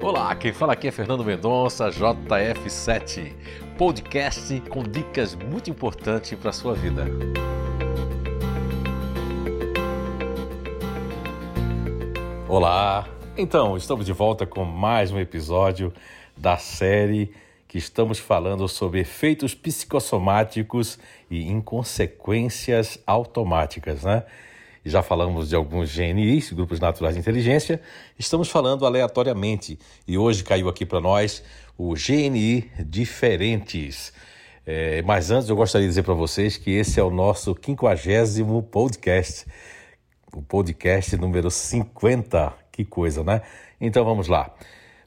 Olá, quem fala aqui é Fernando Mendonça, JF7, podcast com dicas muito importantes para a sua vida. Olá, então estamos de volta com mais um episódio da série que estamos falando sobre efeitos psicossomáticos e inconsequências automáticas, né? Já falamos de alguns GNIs, grupos naturais de inteligência, estamos falando aleatoriamente e hoje caiu aqui para nós o GNI diferentes. É, mas antes eu gostaria de dizer para vocês que esse é o nosso quinquagésimo podcast, o podcast número 50, que coisa, né? Então vamos lá.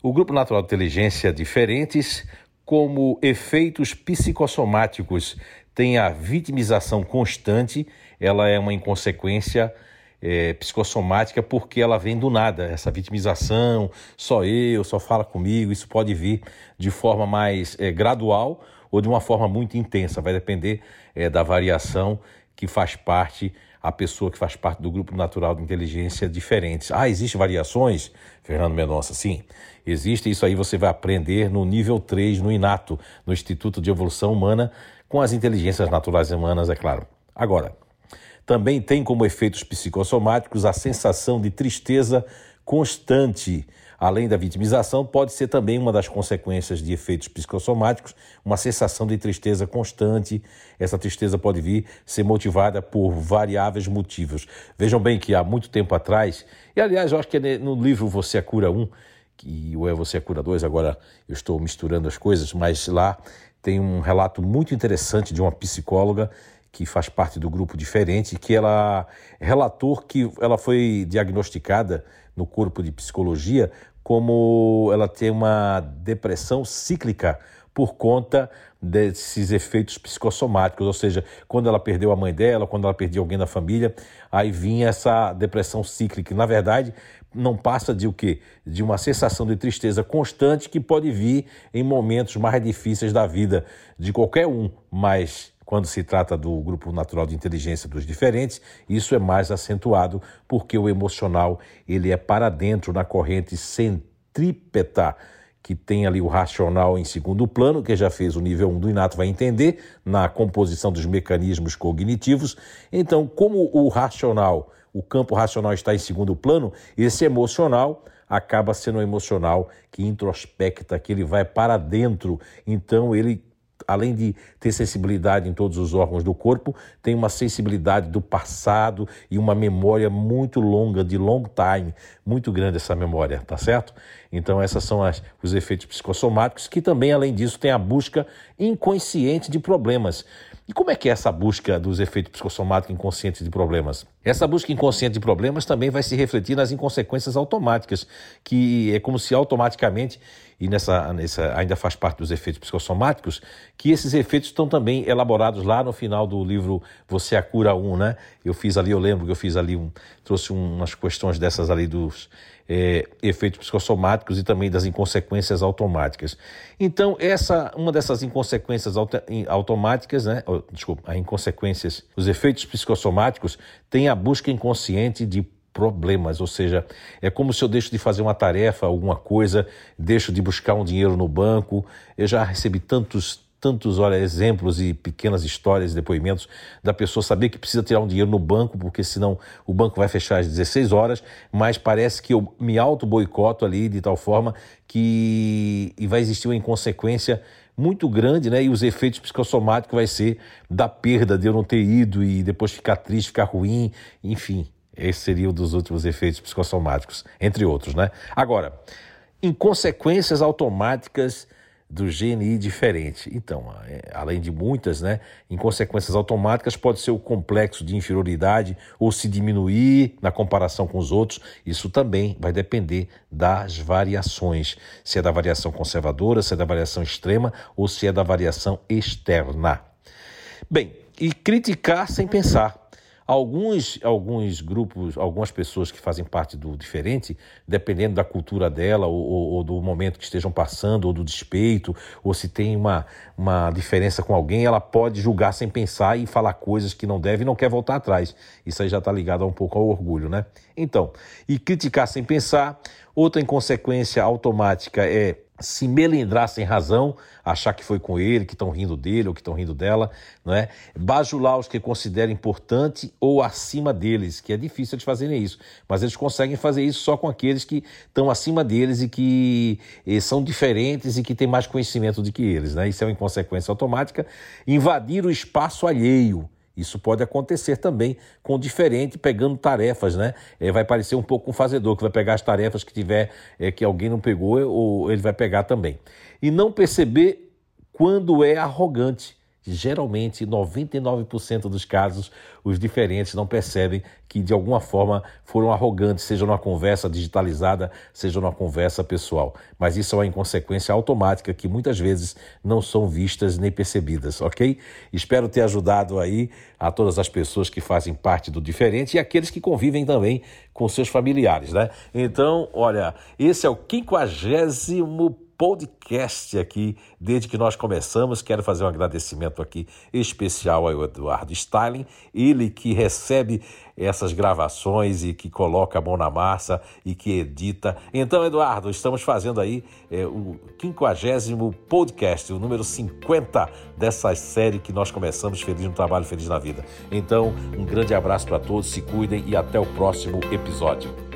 O Grupo Natural de Inteligência Diferentes como efeitos psicossomáticos tem a vitimização constante, ela é uma inconsequência é, psicossomática porque ela vem do nada. Essa vitimização, só eu, só fala comigo, isso pode vir de forma mais é, gradual ou de uma forma muito intensa, vai depender é, da variação que faz parte a pessoa que faz parte do grupo natural de inteligência diferentes. Ah, existem variações, Fernando Mendonça? Sim, existe. Isso aí você vai aprender no nível 3, no INATO, no Instituto de Evolução Humana, com as inteligências naturais humanas, é claro. Agora, também tem como efeitos psicossomáticos a sensação de tristeza constante Além da vitimização, pode ser também uma das consequências de efeitos psicossomáticos, uma sensação de tristeza constante. Essa tristeza pode vir ser motivada por variáveis motivos. Vejam bem que há muito tempo atrás, e aliás, eu acho que é no livro Você é Cura 1, que ou é Você é Cura 2, agora eu estou misturando as coisas, mas lá tem um relato muito interessante de uma psicóloga que faz parte do grupo diferente, que ela relatou que ela foi diagnosticada no corpo de psicologia como ela tem uma depressão cíclica por conta desses efeitos psicossomáticos, ou seja, quando ela perdeu a mãe dela, quando ela perdia alguém da família, aí vinha essa depressão cíclica. Na verdade, não passa de o quê? De uma sensação de tristeza constante que pode vir em momentos mais difíceis da vida de qualquer um, mas quando se trata do grupo natural de inteligência dos diferentes, isso é mais acentuado porque o emocional ele é para dentro na corrente centrípeta, que tem ali o racional em segundo plano, que já fez o nível 1 do Inato vai entender, na composição dos mecanismos cognitivos. Então, como o racional, o campo racional está em segundo plano, esse emocional acaba sendo um emocional que introspecta, que ele vai para dentro. Então, ele além de ter sensibilidade em todos os órgãos do corpo, tem uma sensibilidade do passado e uma memória muito longa, de long time, muito grande essa memória, tá certo? Então, esses são as, os efeitos psicossomáticos, que também, além disso, tem a busca inconsciente de problemas. E como é que é essa busca dos efeitos psicossomáticos inconscientes de problemas? Essa busca inconsciente de problemas também vai se refletir nas inconsequências automáticas, que é como se automaticamente, e nessa, nessa ainda faz parte dos efeitos psicossomáticos, que esses efeitos estão também elaborados lá no final do livro Você é a Cura 1, né? Eu fiz ali, eu lembro que eu fiz ali, um, trouxe umas questões dessas ali dos é, efeitos psicossomáticos e também das inconsequências automáticas. Então, essa uma dessas inconsequências auto, automáticas, né? Desculpa, as inconsequências, os efeitos psicossomáticos têm a busca inconsciente de problemas, ou seja, é como se eu deixo de fazer uma tarefa, alguma coisa, deixo de buscar um dinheiro no banco. Eu já recebi tantos tantos olha, exemplos e pequenas histórias, depoimentos da pessoa saber que precisa tirar um dinheiro no banco, porque senão o banco vai fechar às 16 horas, mas parece que eu me auto-boicoto ali de tal forma que e vai existir uma inconsequência muito grande, né? E os efeitos psicossomáticos vai ser da perda de eu não ter ido e depois ficar triste, ficar ruim, enfim. Esse seria um dos últimos efeitos psicossomáticos, entre outros, né? Agora, inconsequências automáticas do GNI diferente. Então, é, além de muitas, né, inconsequências automáticas, pode ser o complexo de inferioridade ou se diminuir na comparação com os outros. Isso também vai depender das variações, se é da variação conservadora, se é da variação extrema ou se é da variação externa. Bem, e criticar sem pensar. Alguns, alguns grupos, algumas pessoas que fazem parte do diferente, dependendo da cultura dela, ou, ou, ou, do momento que estejam passando, ou do despeito, ou se tem uma, uma diferença com alguém, ela pode julgar sem pensar e falar coisas que não deve e não quer voltar atrás. Isso aí já está ligado um pouco ao orgulho, né? Então, e criticar sem pensar, outra inconsequência automática é se melindrar sem razão, achar que foi com ele, que estão rindo dele ou que estão rindo dela, não é? Bajular os que consideram importante ou acima deles, que é difícil eles fazerem isso, mas eles conseguem fazer isso só com aqueles que estão acima deles e que e eh, são diferentes e que têm mais conhecimento do que eles, né? Isso é uma inconsequência automática. Invadir o espaço alheio isso pode acontecer também com o diferente pegando tarefas, né? É, vai parecer um pouco um fazedor que vai pegar as tarefas que tiver é, que alguém não pegou ou ele vai pegar também. E não perceber quando é arrogante. Geralmente, 99% dos casos, os diferentes não percebem que de alguma forma foram arrogantes, seja numa conversa digitalizada, seja numa conversa pessoal. Mas isso é uma inconsequência automática que muitas vezes não são vistas nem percebidas, ok? Espero ter ajudado aí a todas as pessoas que fazem parte do diferente e aqueles que convivem também com seus familiares, né? Então, olha, esse é o quinquagésimo podcast aqui desde que nós começamos. Quero fazer um agradecimento aqui especial ao Eduardo Stalin, ele que recebe essas gravações e que coloca a mão na massa e que edita. Então, Eduardo, estamos fazendo aí é, o 50 podcast, o número 50 dessa série que nós começamos, Feliz no Trabalho, Feliz na Vida. Então, um grande abraço para todos, se cuidem e até o próximo episódio.